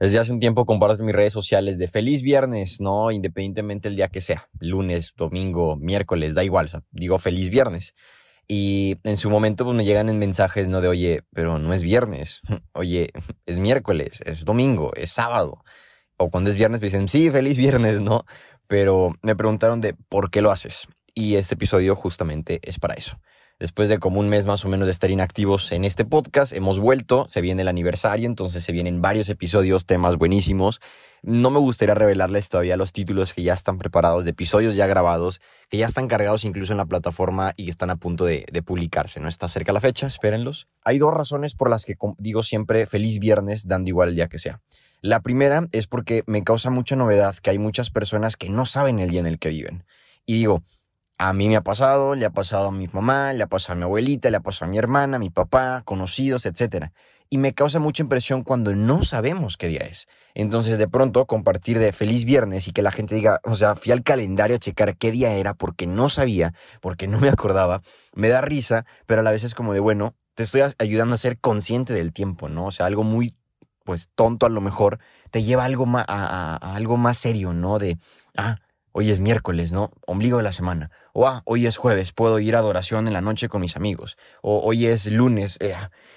Desde hace un tiempo comparto mis redes sociales de feliz viernes, ¿no? Independientemente el día que sea, lunes, domingo, miércoles, da igual, o digo feliz viernes. Y en su momento pues, me llegan en mensajes, ¿no? De, oye, pero no es viernes, oye, es miércoles, es domingo, es sábado. O cuando es viernes me dicen, sí, feliz viernes, ¿no? Pero me preguntaron de, ¿por qué lo haces? Y este episodio justamente es para eso. Después de como un mes más o menos de estar inactivos en este podcast, hemos vuelto, se viene el aniversario, entonces se vienen varios episodios, temas buenísimos. No me gustaría revelarles todavía los títulos que ya están preparados, de episodios ya grabados, que ya están cargados incluso en la plataforma y están a punto de, publicarse. No está cerca la fecha, espérenlos. Hay dos razones por las que digo siempre feliz viernes, dando igual el día que sea. La primera es porque me causa mucha novedad que hay muchas personas que no saben el día en el que viven. Y digo, a mí me ha pasado, le ha pasado a mi mamá, le ha pasado a mi abuelita, le ha pasado a mi hermana, a mi papá, conocidos, etc. Y me causa mucha impresión cuando no sabemos qué día es. Entonces, de pronto, compartir de feliz viernes y que la gente diga, o sea, fui al calendario a checar qué día era porque no sabía, porque no me acordaba, me da risa, pero a la vez es como de, bueno, te estoy ayudando a ser consciente del tiempo, ¿no? O sea, algo muy, pues, tonto a lo mejor, te lleva algo más, a, a algo más serio, ¿no? De, ah, hoy es miércoles, ¿no? Ombligo de la semana. O ah, hoy es jueves, puedo ir a adoración en la noche con mis amigos. O hoy es lunes, eh,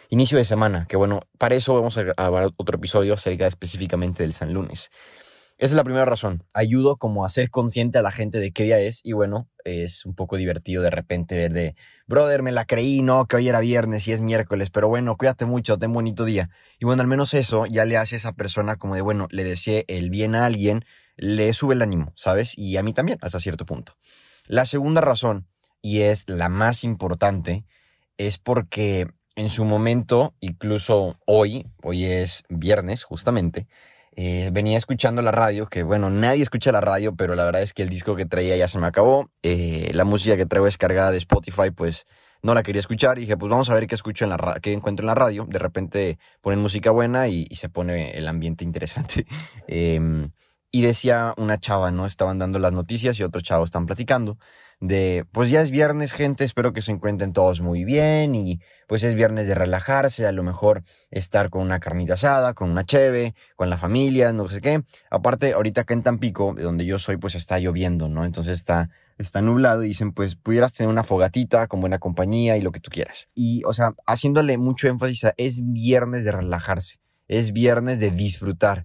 inicio de semana. Que bueno, para eso vamos a grabar otro episodio acerca específicamente del San Lunes. Esa es la primera razón. Ayudo como a ser consciente a la gente de qué día es y bueno, es un poco divertido de repente ver de, brother, me la creí, no, que hoy era viernes y es miércoles, pero bueno, cuídate mucho, ten bonito día. Y bueno, al menos eso ya le hace a esa persona como de, bueno, le deseé el bien a alguien, le sube el ánimo, ¿sabes? Y a mí también, hasta cierto punto. La segunda razón, y es la más importante, es porque en su momento, incluso hoy, hoy es viernes justamente, eh, venía escuchando la radio, que bueno, nadie escucha la radio, pero la verdad es que el disco que traía ya se me acabó. Eh, la música que traigo descargada de Spotify, pues no la quería escuchar. Y dije, pues vamos a ver qué escucho en la qué encuentro en la radio. De repente ponen música buena y, y se pone el ambiente interesante. eh, y decía una chava, ¿no? Estaban dando las noticias y otros chavos están platicando de, pues ya es viernes, gente, espero que se encuentren todos muy bien y pues es viernes de relajarse, a lo mejor estar con una carnita asada, con una cheve, con la familia, no sé qué. Aparte, ahorita acá en Tampico, donde yo soy, pues está lloviendo, ¿no? Entonces está, está nublado y dicen, pues pudieras tener una fogatita con buena compañía y lo que tú quieras. Y, o sea, haciéndole mucho énfasis a, es viernes de relajarse, es viernes de disfrutar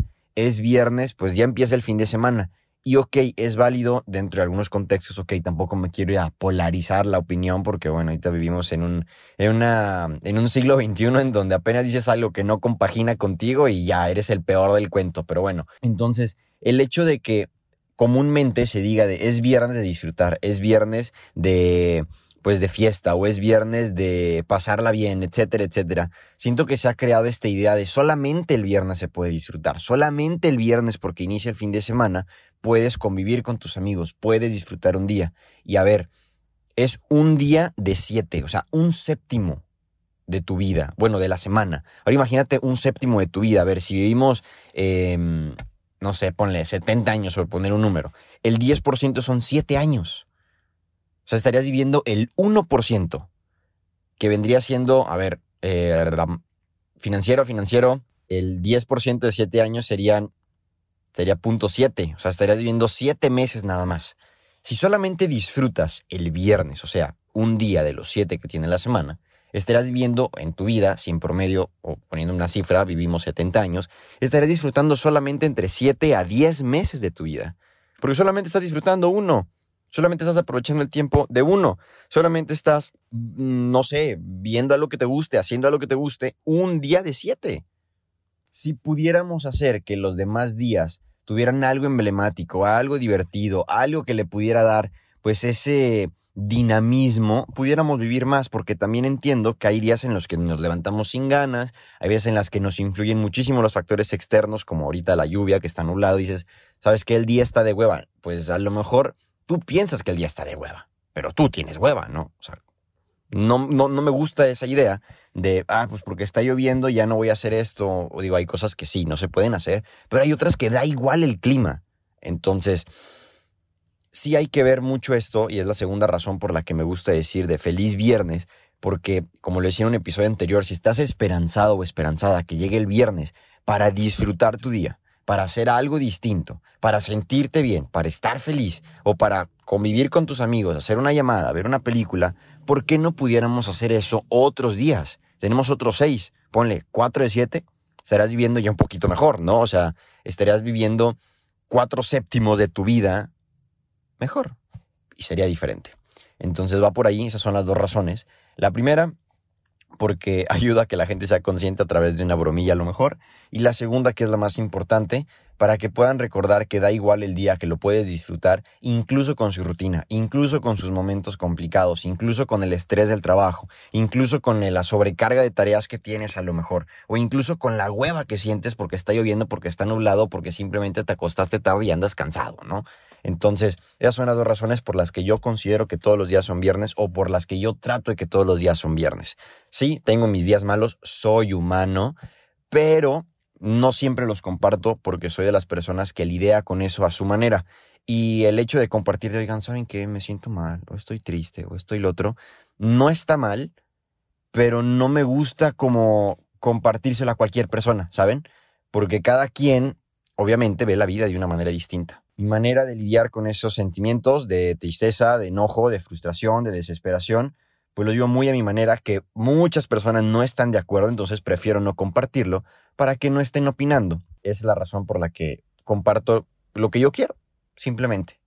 es viernes, pues ya empieza el fin de semana. Y ok, es válido dentro de algunos contextos, ok, tampoco me quiero ir a polarizar la opinión porque bueno, ahorita vivimos en un, en una, en un siglo XXI en donde apenas dices algo que no compagina contigo y ya eres el peor del cuento, pero bueno, entonces el hecho de que comúnmente se diga de es viernes de disfrutar, es viernes de pues de fiesta o es viernes de pasarla bien, etcétera, etcétera. Siento que se ha creado esta idea de solamente el viernes se puede disfrutar, solamente el viernes porque inicia el fin de semana puedes convivir con tus amigos, puedes disfrutar un día. Y a ver, es un día de siete, o sea, un séptimo de tu vida, bueno, de la semana. Ahora imagínate un séptimo de tu vida, a ver, si vivimos, em, no sé, ponle 70 años por poner un número, el 10% son 7 años. O sea, estarías viviendo el 1%, que vendría siendo, a ver, eh, financiero, financiero, el 10% de 7 años serían, sería punto 7. O sea, estarías viviendo 7 meses nada más. Si solamente disfrutas el viernes, o sea, un día de los 7 que tiene la semana, estarás viviendo en tu vida, sin promedio, o poniendo una cifra, vivimos 70 años, estarás disfrutando solamente entre 7 a 10 meses de tu vida. Porque solamente estás disfrutando uno. Solamente estás aprovechando el tiempo de uno. Solamente estás, mm, no sé, viendo a lo que te guste, haciendo a lo que te guste, un día de siete. Si pudiéramos hacer que los demás días tuvieran algo emblemático, algo divertido, algo que le pudiera dar, pues ese dinamismo, pudiéramos vivir más, porque también entiendo que hay días en los que nos levantamos sin ganas, hay veces en las que nos influyen muchísimo los factores externos, como ahorita la lluvia que está nublado, y dices, ¿sabes que El día está de hueva. Pues a lo mejor tú piensas que el día está de hueva, pero tú tienes hueva, ¿no? O sea, no, no, no me gusta esa idea de, ah, pues porque está lloviendo ya no voy a hacer esto. O digo, hay cosas que sí, no se pueden hacer, pero hay otras que da igual el clima. Entonces, sí hay que ver mucho esto y es la segunda razón por la que me gusta decir de feliz viernes, porque como lo decía en un episodio anterior, si estás esperanzado o esperanzada que llegue el viernes para disfrutar tu día, para hacer algo distinto, para sentirte bien, para estar feliz o para convivir con tus amigos, hacer una llamada, ver una película, ¿por qué no pudiéramos hacer eso otros días? Tenemos otros seis, ponle cuatro de siete, estarás viviendo ya un poquito mejor, ¿no? O sea, estarías viviendo cuatro séptimos de tu vida mejor y sería diferente. Entonces va por ahí, esas son las dos razones. La primera, porque ayuda a que la gente sea consciente a través de una bromilla a lo mejor. Y la segunda, que es la más importante, para que puedan recordar que da igual el día, que lo puedes disfrutar, incluso con su rutina, incluso con sus momentos complicados, incluso con el estrés del trabajo, incluso con la sobrecarga de tareas que tienes a lo mejor, o incluso con la hueva que sientes porque está lloviendo, porque está nublado, porque simplemente te acostaste tarde y andas cansado, ¿no? Entonces, esas son las dos razones por las que yo considero que todos los días son viernes o por las que yo trato de que todos los días son viernes. Sí, tengo mis días malos, soy humano, pero no siempre los comparto porque soy de las personas que lidia con eso a su manera. Y el hecho de compartir, de, oigan, ¿saben qué? Me siento mal, o estoy triste, o estoy lo otro, no está mal, pero no me gusta como compartírselo a cualquier persona, ¿saben? Porque cada quien, obviamente, ve la vida de una manera distinta. Mi manera de lidiar con esos sentimientos de tristeza, de enojo, de frustración, de desesperación, pues lo digo muy a mi manera, que muchas personas no están de acuerdo, entonces prefiero no compartirlo para que no estén opinando. Es la razón por la que comparto lo que yo quiero, simplemente.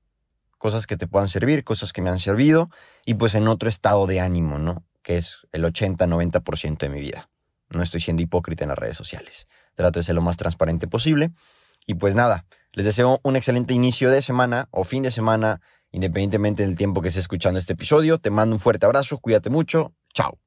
Cosas que te puedan servir, cosas que me han servido, y pues en otro estado de ánimo, ¿no? Que es el 80-90% de mi vida. No estoy siendo hipócrita en las redes sociales. Trato de ser lo más transparente posible. Y pues nada, les deseo un excelente inicio de semana o fin de semana independientemente del tiempo que estés escuchando este episodio. Te mando un fuerte abrazo, cuídate mucho, chao.